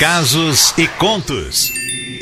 Casos e contos.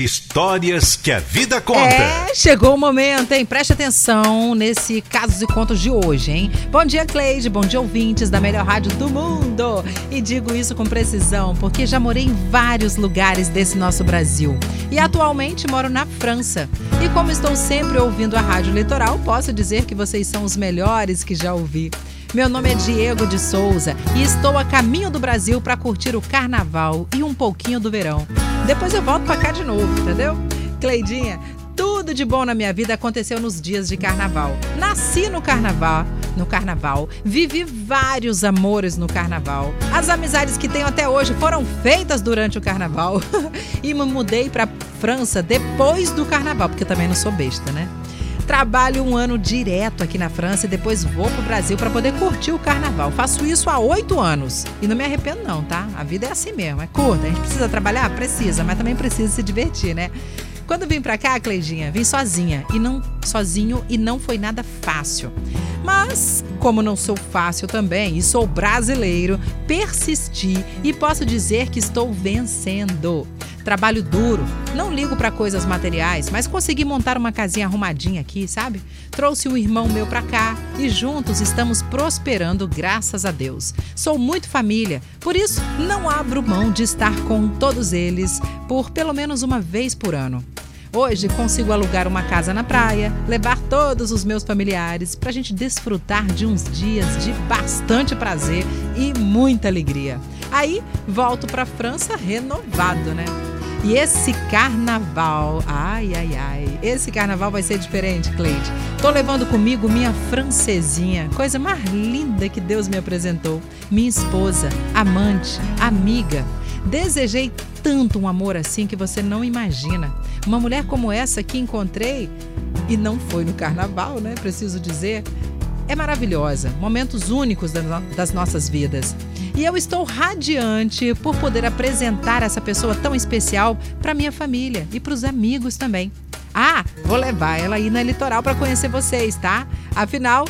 Histórias que a vida conta. É, chegou o momento, hein? Preste atenção nesse Casos e Contos de hoje, hein? Bom dia, Cleide. Bom dia, ouvintes da melhor rádio do mundo. E digo isso com precisão, porque já morei em vários lugares desse nosso Brasil. E atualmente moro na França. E como estou sempre ouvindo a Rádio Litoral, posso dizer que vocês são os melhores que já ouvi. Meu nome é Diego de Souza e estou a caminho do Brasil para curtir o carnaval e um pouquinho do verão. Depois eu volto para cá de novo, entendeu? Cleidinha, tudo de bom na minha vida aconteceu nos dias de carnaval. Nasci no carnaval, no carnaval, vivi vários amores no carnaval. As amizades que tenho até hoje foram feitas durante o carnaval. e me mudei para França depois do carnaval, porque também não sou besta, né? Trabalho um ano direto aqui na França e depois vou pro Brasil para poder curtir o carnaval. Faço isso há oito anos e não me arrependo não, tá? A vida é assim mesmo, é curta. A gente precisa trabalhar? Precisa, mas também precisa se divertir, né? Quando vim pra cá, Cleidinha, vim sozinha e não sozinho e não foi nada fácil. Mas, como não sou fácil também e sou brasileiro, persisti e posso dizer que estou vencendo. Trabalho duro, não ligo para coisas materiais, mas consegui montar uma casinha arrumadinha aqui, sabe? Trouxe um irmão meu para cá e juntos estamos prosperando, graças a Deus. Sou muito família, por isso não abro mão de estar com todos eles por pelo menos uma vez por ano. Hoje consigo alugar uma casa na praia, levar todos os meus familiares para a gente desfrutar de uns dias de bastante prazer e muita alegria. Aí volto para a França renovado, né? E esse carnaval, ai, ai, ai, esse carnaval vai ser diferente, Cleide. Tô levando comigo minha francesinha, coisa mais linda que Deus me apresentou. Minha esposa, amante, amiga. Desejei tanto um amor assim que você não imagina. Uma mulher como essa que encontrei, e não foi no carnaval, né? Preciso dizer é maravilhosa, momentos únicos das nossas vidas. E eu estou radiante por poder apresentar essa pessoa tão especial para minha família e para os amigos também. Ah, vou levar ela aí na litoral para conhecer vocês, tá? Afinal,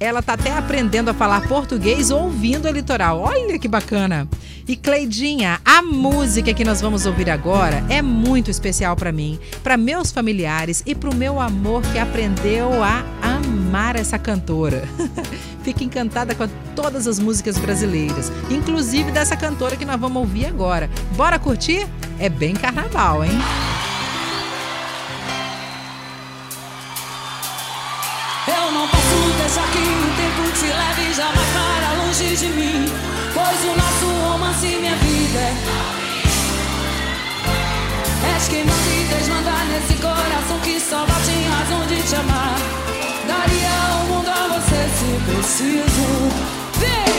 ela tá até aprendendo a falar português ouvindo a litoral. Olha que bacana! E Cleidinha, a música que nós vamos ouvir agora é muito especial para mim, para meus familiares e para o meu amor que aprendeu a amar essa cantora. Fique encantada com todas as músicas brasileiras, inclusive dessa cantora que nós vamos ouvir agora. Bora curtir? É bem carnaval, hein? Eu não posso deixar que o tempo te leve jamais para longe de mim, pois o nosso romance, minha vida És quem não se desmanda nesse coração que só bate em razão de te amar. Daria o mundo a você se preciso. Vem!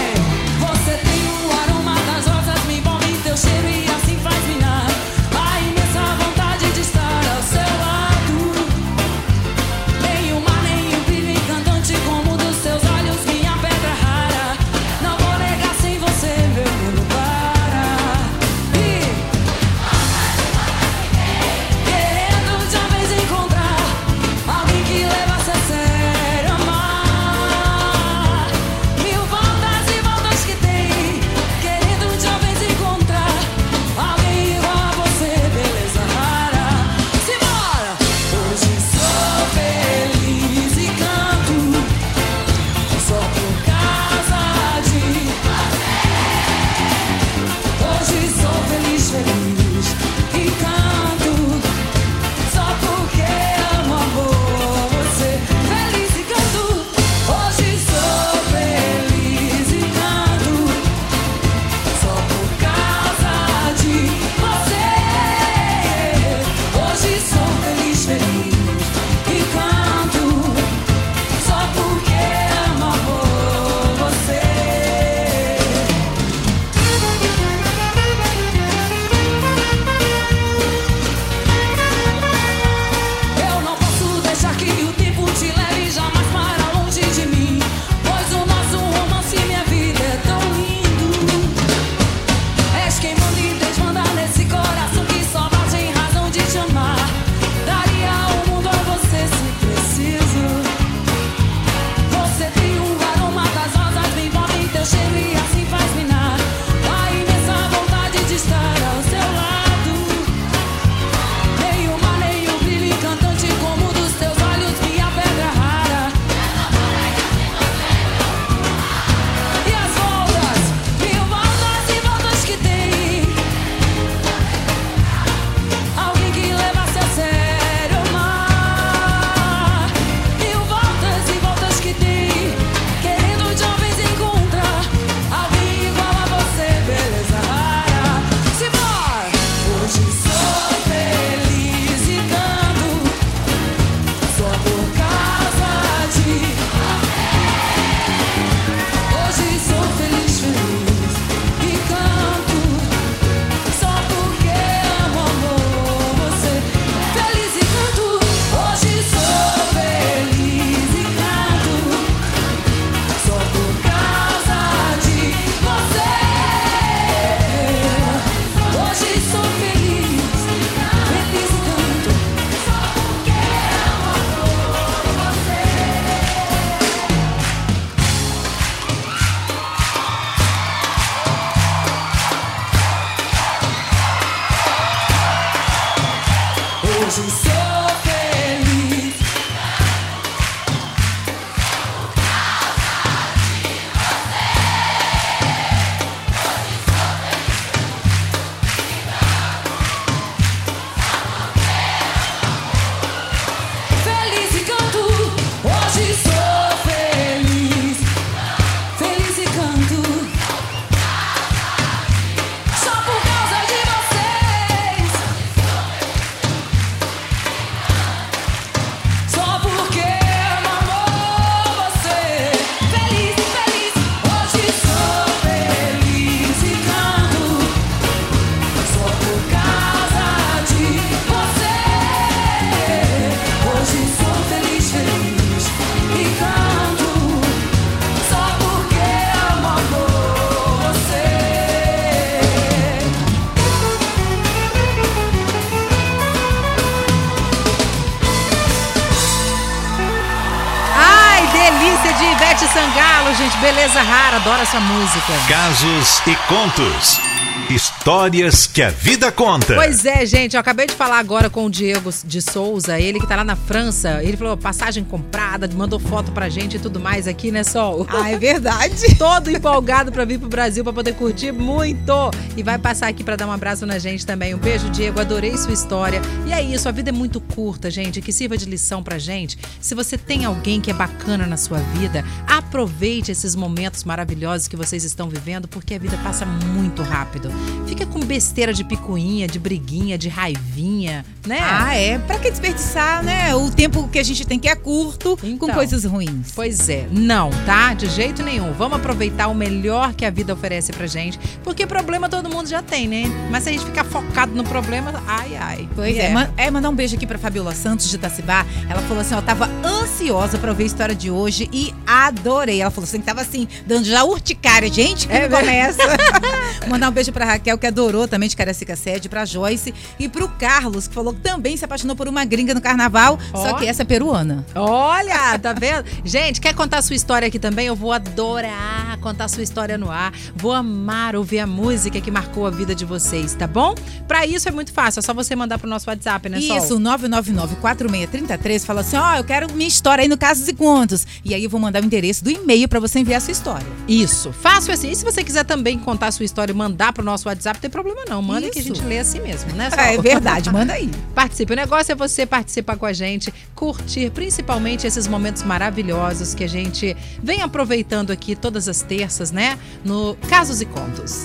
Sangalo, gente. Beleza rara, adoro essa música. Casos e contos. Histórias que a vida conta. Pois é, gente, eu acabei de falar agora com o Diego de Souza, ele que tá lá na França. Ele falou passagem comprada, mandou foto pra gente e tudo mais aqui, né, Sol? Ah, é verdade. Todo empolgado pra vir pro Brasil pra poder curtir muito. E vai passar aqui pra dar um abraço na gente também. Um beijo, Diego. Adorei sua história. E é isso, a vida é muito curta, gente. Que sirva de lição pra gente. Se você tem alguém que é bacana na sua vida, aproveite esses momentos maravilhosos que vocês estão vivendo, porque a vida passa muito rápido. Fica com besteira de picuinha, de briguinha, de raivinha, né? Ah, é. Pra que desperdiçar, né? O tempo que a gente tem que é curto Então. com coisas ruins. Pois é, não, tá? De jeito nenhum. Vamos aproveitar o melhor que a vida oferece pra gente, porque problema todo mundo já tem, né? Mas se a gente ficar focado no problema, ai, ai. Pois é. Man- é, mandar um beijo aqui pra Fabiola Santos de Itacibá. Ela falou assim, ó, tava ansiosa pra ouvir a história de hoje e adorei. Ela falou assim, tava assim, dando já urticária. Gente, que É começa. mandar um beijo pra Raquel, que adorou também de Caracica Sede, pra Joyce e pro Carlos, que falou que também se apaixonou por uma gringa no carnaval, Ó. só que essa é peruana. Olha, tá vendo? Gente, quer contar a sua história aqui também? Eu vou adorar contar a sua história no ar. Vou amar ouvir a música que marcou a vida de vocês, tá bom? Pra isso é muito fácil, é só você mandar pro nosso WhatsApp, né, Sol? Isso, 999-4633, fala assim, ó, eu quero minha história aí no Casos e Contos. E aí eu vou mandar o endereço do e-mail pra você enviar a sua história. Isso, fácil assim. E se você quiser também contar a sua história e mandar pro nosso WhatsApp, não tem problema não. Manda que a Isso. gente lê assim mesmo, né, Sol? É verdade, manda aí. Participe. O negócio é você participar com a gente, curtir principalmente esses momentos maravilhosos que a gente vem aproveitando aqui todas as terças, né? No Casos e Contos.